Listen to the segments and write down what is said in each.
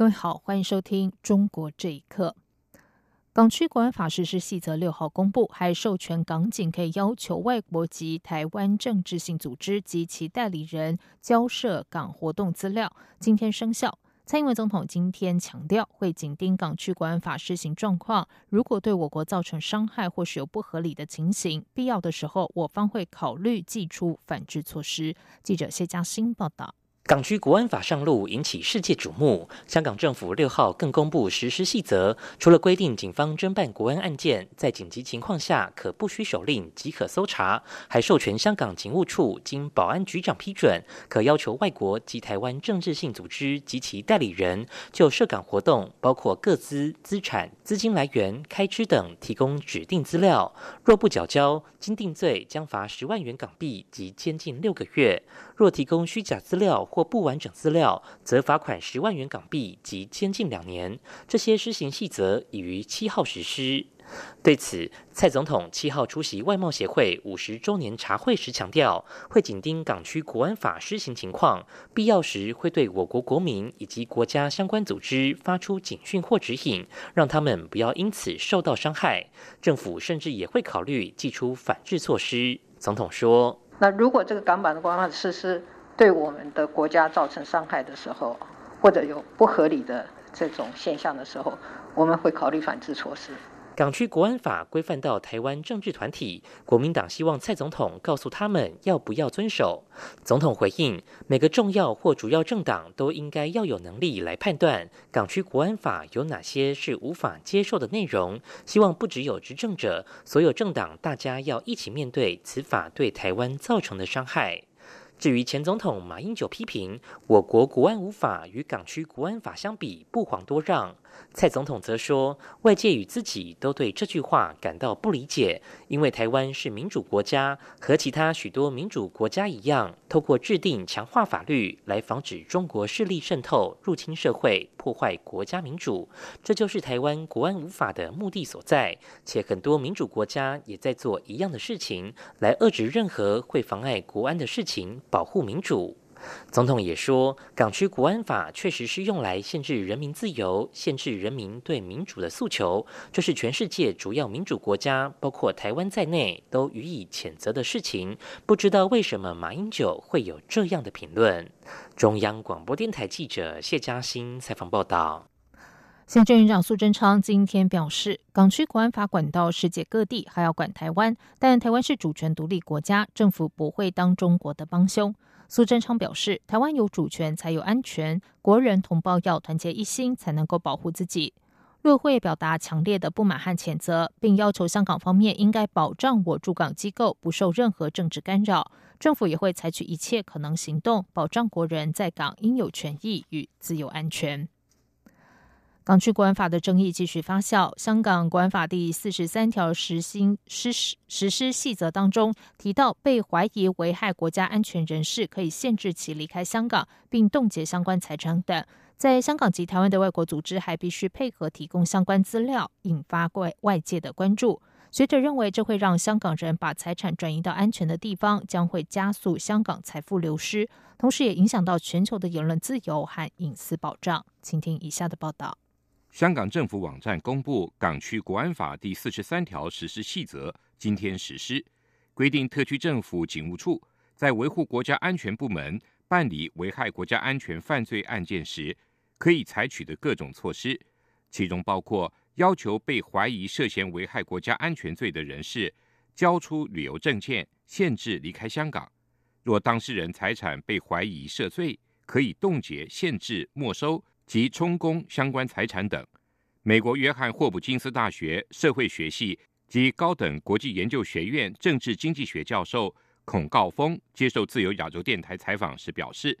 各位好，欢迎收听《中国这一刻》。港区国安法实施细则六号公布，还授权港警可以要求外国及台湾政治性组织及其代理人交涉港活动资料。今天生效。蔡英文总统今天强调，会紧盯港区国安法施行状况，如果对我国造成伤害或是有不合理的情形，必要的时候，我方会考虑祭出反制措施。记者谢嘉欣报道。港区国安法上路，引起世界瞩目。香港政府六号更公布实施细则，除了规定警方侦办国安案件在紧急情况下可不需手令即可搜查，还授权香港警务处经保安局长批准，可要求外国及台湾政治性组织及其代理人就涉港活动，包括各资、资产、资金来源、开支等，提供指定资料。若不缴交，经定罪将罚十万元港币及监禁六个月；若提供虚假资料或不完整资料，则罚款十万元港币及监禁两年。这些施行细则已于七号实施。对此，蔡总统七号出席外贸协会五十周年茶会时强调，会紧盯港区国安法施行情况，必要时会对我国国民以及国家相关组织发出警讯或指引，让他们不要因此受到伤害。政府甚至也会考虑祭出反制措施。总统说：“那如果这个港版的国安法实施，对我们的国家造成伤害的时候，或者有不合理的这种现象的时候，我们会考虑反制措施。港区国安法规范到台湾政治团体，国民党希望蔡总统告诉他们要不要遵守。总统回应：每个重要或主要政党都应该要有能力来判断港区国安法有哪些是无法接受的内容。希望不只有执政者，所有政党大家要一起面对此法对台湾造成的伤害。至于前总统马英九批评我国国安无法与港区国安法相比不遑多让，蔡总统则说，外界与自己都对这句话感到不理解，因为台湾是民主国家，和其他许多民主国家一样，透过制定强化法律来防止中国势力渗透入侵社会，破坏国家民主，这就是台湾国安无法的目的所在。且很多民主国家也在做一样的事情，来遏制任何会妨碍国安的事情。保护民主，总统也说，港区国安法确实是用来限制人民自由、限制人民对民主的诉求，这是全世界主要民主国家，包括台湾在内，都予以谴责的事情。不知道为什么马英九会有这样的评论？中央广播电台记者谢嘉欣采访报道。行政院长苏贞昌今天表示，港区国安法管到世界各地，还要管台湾，但台湾是主权独立国家，政府不会当中国的帮凶。苏贞昌表示，台湾有主权才有安全，国人同胞要团结一心，才能够保护自己。陆会表达强烈的不满和谴责，并要求香港方面应该保障我驻港机构不受任何政治干扰，政府也会采取一切可能行动，保障国人在港应有权益与自由安全。港区国安法的争议继续发酵。香港国安法第四十三条实行实施实施细则当中提到，被怀疑危害国家安全人士可以限制其离开香港，并冻结相关财产等。在香港及台湾的外国组织还必须配合提供相关资料，引发外外界的关注。学者认为，这会让香港人把财产转移到安全的地方，将会加速香港财富流失，同时也影响到全球的言论自由和隐私保障。请听以下的报道。香港政府网站公布《港区国安法》第四十三条实施细则，今天实施，规定特区政府警务处在维护国家安全部门办理危害国家安全犯罪案件时，可以采取的各种措施，其中包括要求被怀疑涉嫌危害国家安全罪的人士交出旅游证件，限制离开香港；若当事人财产被怀疑涉罪，可以冻结、限制、没收。及充公相关财产等。美国约翰霍普金斯大学社会学系及高等国际研究学院政治经济学教授孔告峰接受自由亚洲电台采访时表示，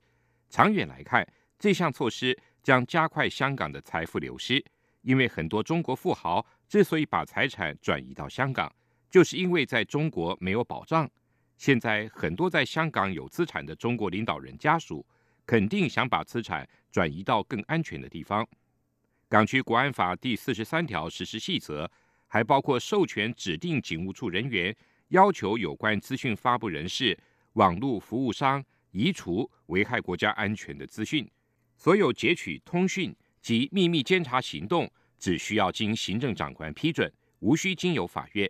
长远来看，这项措施将加快香港的财富流失，因为很多中国富豪之所以把财产转移到香港，就是因为在中国没有保障。现在很多在香港有资产的中国领导人家属，肯定想把资产转移到更安全的地方。港区国安法第四十三条实施细则还包括授权指定警务处人员，要求有关资讯发布人士、网络服务商移除危害国家安全的资讯。所有截取通讯及秘密监察行动，只需要经行政长官批准，无需经由法院。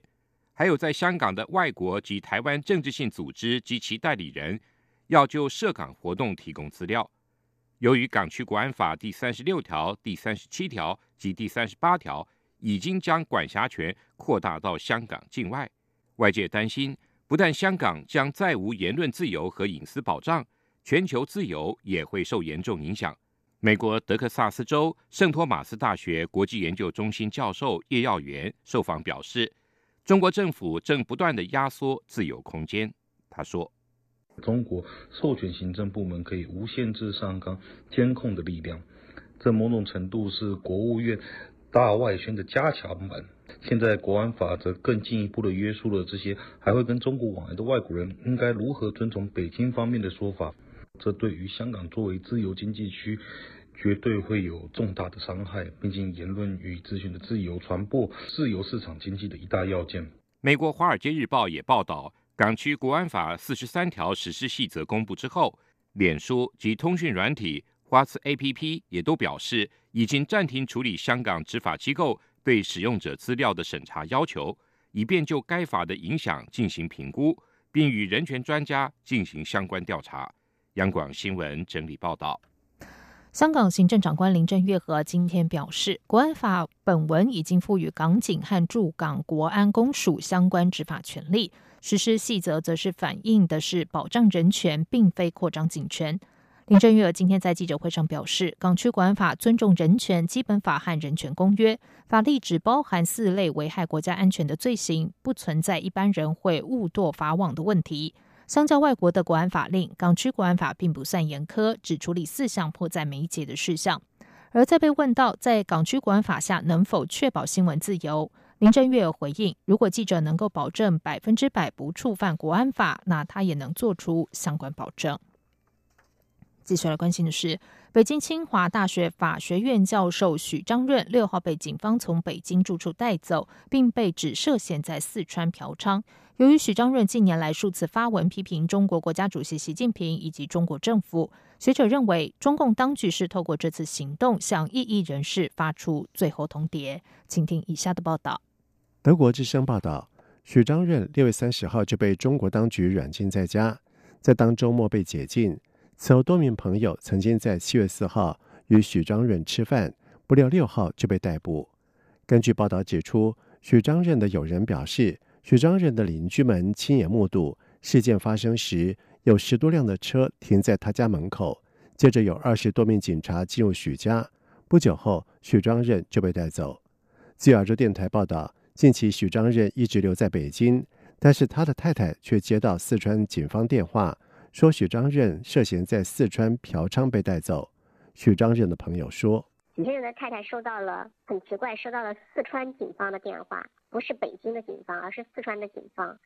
还有在香港的外国及台湾政治性组织及其代理人，要就涉港活动提供资料。由于港区国安法第三十六条、第三十七条及第三十八条已经将管辖权扩大到香港境外，外界担心，不但香港将再无言论自由和隐私保障。全球自由也会受严重影响。美国德克萨斯州圣托马斯大学国际研究中心教授叶耀元受访表示：“中国政府正不断的压缩自由空间。”他说：“中国授权行政部门可以无限制上纲监控的力量，这某种程度是国务院大外宣的加强版。现在国安法则更进一步的约束了这些还会跟中国往来的外国人应该如何遵从北京方面的说法。”这对于香港作为自由经济区，绝对会有重大的伤害。毕竟，言论与资讯的自由传播，自由市场经济的一大要件。美国《华尔街日报》也报道，港区国安法四十三条实施细则公布之后，脸书及通讯软体花刺 APP 也都表示，已经暂停处理香港执法机构对使用者资料的审查要求，以便就该法的影响进行评估，并与人权专家进行相关调查。央广新闻整理报道：香港行政长官林郑月娥今天表示，国安法本文已经赋予港警和驻港国安公署相关执法权利，实施细则则是反映的是保障人权，并非扩张警权。林郑月娥今天在记者会上表示，港区国安法尊重人权、基本法和人权公约，法律只包含四类危害国家安全的罪行，不存在一般人会误堕法网的问题。相较外国的国安法令，港区国安法并不算严苛，只处理四项迫在眉睫的事项。而在被问到在港区国安法下能否确保新闻自由，林郑月回应：如果记者能够保证百分之百不触犯国安法，那他也能做出相关保证。接下来关心的是，北京清华大学法学院教授许章润六号被警方从北京住处带走，并被指涉嫌在四川嫖娼。由于许章润近年来数次发文批评中国国家主席习近平以及中国政府，学者认为中共当局是透过这次行动向异议人士发出最后通牒。请听以下的报道。德国之声报道，许章润六月三十号就被中国当局软禁在家，在当周末被解禁。此后，多名朋友曾经在七月四号与许章润吃饭，不料六号就被逮捕。根据报道指出，许章润的友人表示。许章润的邻居们亲眼目睹事件发生时，有十多辆的车停在他家门口。接着有二十多名警察进入许家。不久后，许章润就被带走。据亚洲电台报道，近期许章润一直留在北京，但是他的太太却接到四川警方电话，说许章润涉嫌在四川嫖娼被带走。许章润的朋友说。许先生的太太收到了很奇怪，收到了四川警方的电话，不是北京的警方，而是四川的警方。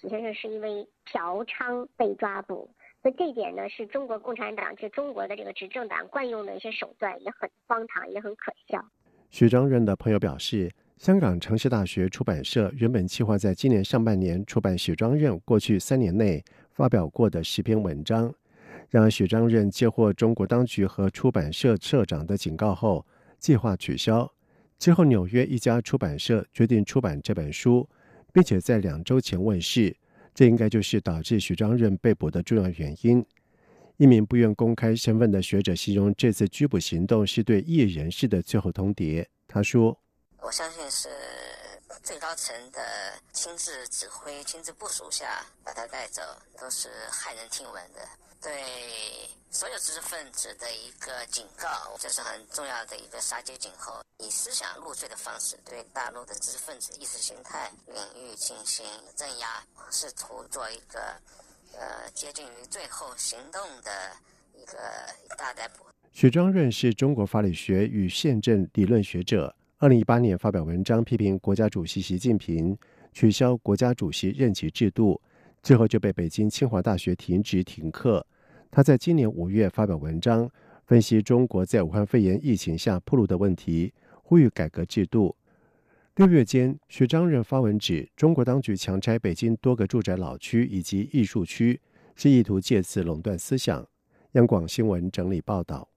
许先生是因为嫖娼被抓捕，所以这一点呢，是中国共产党，就中国的这个执政党惯用的一些手段，也很荒唐，也很可笑。许章润的朋友表示，香港城市大学出版社原本计划在今年上半年出版许章润过去三年内发表过的十篇文章。然而，许章润接获中国当局和出版社社长的警告后，计划取消。之后，纽约一家出版社决定出版这本书，并且在两周前问世。这应该就是导致许章润被捕的重要原因。一名不愿公开身份的学者形容这次拘捕行动是对异人士的最后通牒。他说：“我相信是最高层的亲自指挥、亲自部署下把他带走，都是骇人听闻的。”对所有知识分子的一个警告，这是很重要的一个杀鸡儆猴，以思想入罪的方式对大陆的知识分子意识形态领域进行镇压，试图做一个呃接近于最后行动的一个大逮捕。许章润是中国法理学与宪政理论学者，二零一八年发表文章批评国家主席习近平取消国家主席任期制度，最后就被北京清华大学停职停课。他在今年五月发表文章，分析中国在武汉肺炎疫情下暴露的问题，呼吁改革制度。六月间，徐章任发文指，中国当局强拆北京多个住宅老区以及艺术区，是意图借此垄断思想。央广新闻整理报道。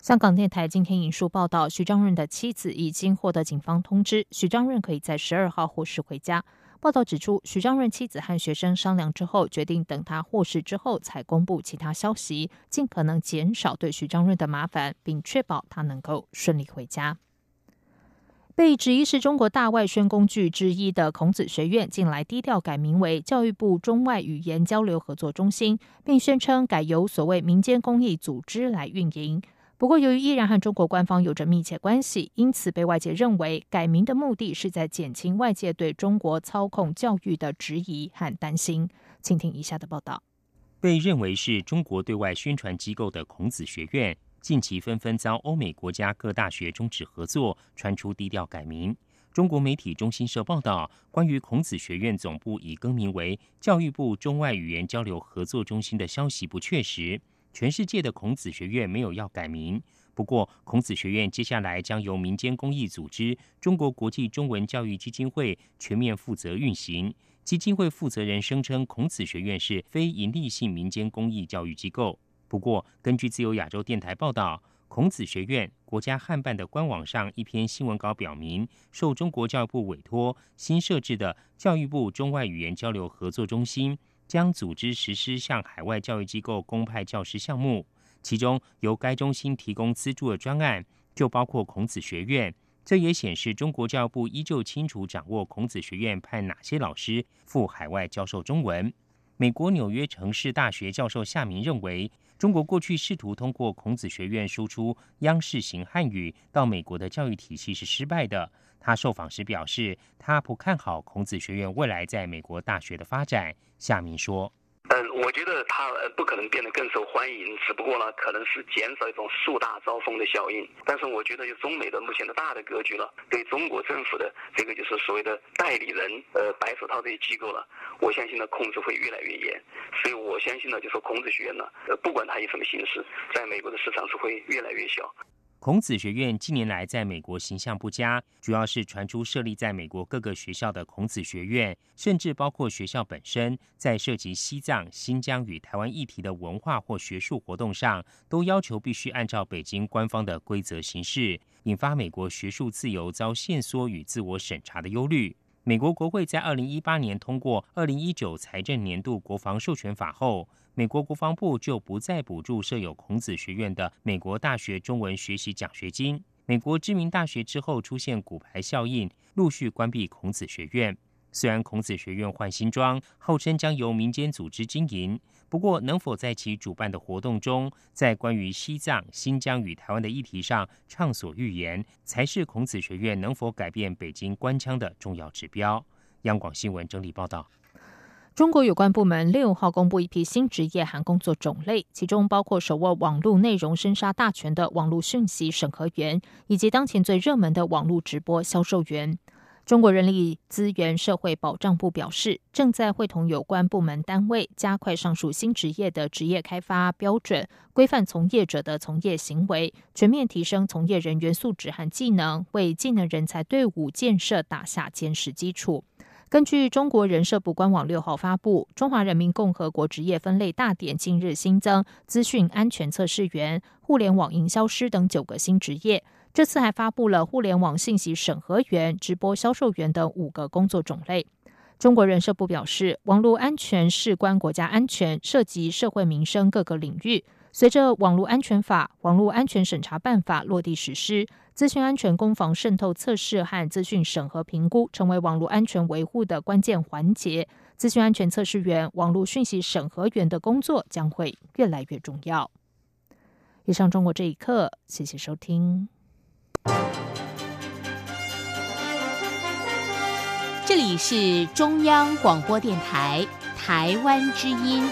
香港电台今天引述报道，徐章润的妻子已经获得警方通知，徐章润可以在十二号获释回家。报道指出，许章润妻子和学生商量之后，决定等他获释之后才公布其他消息，尽可能减少对许章润的麻烦，并确保他能够顺利回家。被指疑是中国大外宣工具之一的孔子学院，近来低调改名为教育部中外语言交流合作中心，并宣称改由所谓民间公益组织来运营。不过，由于依然和中国官方有着密切关系，因此被外界认为改名的目的是在减轻外界对中国操控教育的质疑和担心。请听以下的报道：被认为是中国对外宣传机构的孔子学院，近期纷纷遭欧美国家各大学终止合作，传出低调改名。中国媒体中新社报道，关于孔子学院总部已更名为教育部中外语言交流合作中心的消息不确实。全世界的孔子学院没有要改名，不过孔子学院接下来将由民间公益组织中国国际中文教育基金会全面负责运行。基金会负责人声称，孔子学院是非营利性民间公益教育机构。不过，根据自由亚洲电台报道，孔子学院国家汉办的官网上一篇新闻稿表明，受中国教育部委托新设置的教育部中外语言交流合作中心。将组织实施向海外教育机构公派教师项目，其中由该中心提供资助的专案就包括孔子学院。这也显示中国教育部依旧清楚掌握孔子学院派哪些老师赴海外教授中文。美国纽约城市大学教授夏明认为，中国过去试图通过孔子学院输出央视型汉语到美国的教育体系是失败的。他受访时表示，他不看好孔子学院未来在美国大学的发展。夏明说：“嗯，我觉得它不可能变得更受欢迎，只不过呢，可能是减少一种树大招风的效应。但是我觉得，就中美的目前的大的格局了，对中国政府的这个就是所谓的代理人，呃，白手套这些机构了，我相信呢，控制会越来越严。所以我相信呢，就说孔子学院呢，呃，不管它以什么形式，在美国的市场是会越来越小。”孔子学院近年来在美国形象不佳，主要是传出设立在美国各个学校的孔子学院，甚至包括学校本身，在涉及西藏、新疆与台湾议题的文化或学术活动上，都要求必须按照北京官方的规则行事，引发美国学术自由遭限缩与自我审查的忧虑。美国国会在二零一八年通过二零一九财政年度国防授权法后。美国国防部就不再补助设有孔子学院的美国大学中文学习奖学金。美国知名大学之后出现骨牌效应，陆续关闭孔子学院。虽然孔子学院换新装，号称将由民间组织经营，不过能否在其主办的活动中，在关于西藏、新疆与台湾的议题上畅所欲言，才是孔子学院能否改变北京官腔的重要指标。央广新闻整理报道。中国有关部门六号公布一批新职业和工作种类，其中包括手握网络内容生杀大权的网络讯息审核员，以及当前最热门的网络直播销售员。中国人力资源社会保障部表示，正在会同有关部门单位，加快上述新职业的职业开发标准，规范从业者的从业行为，全面提升从业人员素质和技能，为技能人才队伍建设打下坚实基础。根据中国人社部官网六号发布《中华人民共和国职业分类大典》，近日新增资讯安全测试员、互联网营销师等九个新职业。这次还发布了互联网信息审核员、直播销售员等五个工作种类。中国人社部表示，网络安全事关国家安全，涉及社会民生各个领域。随着《网络安全法》《网络安全审查办法》落地实施，资讯安全攻防渗透测试和资讯审核评估成为网络安全维护的关键环节。资讯安全测试员、网络讯息审核员的工作将会越来越重要。以上中国这一刻，谢谢收听。这里是中央广播电台台湾之音。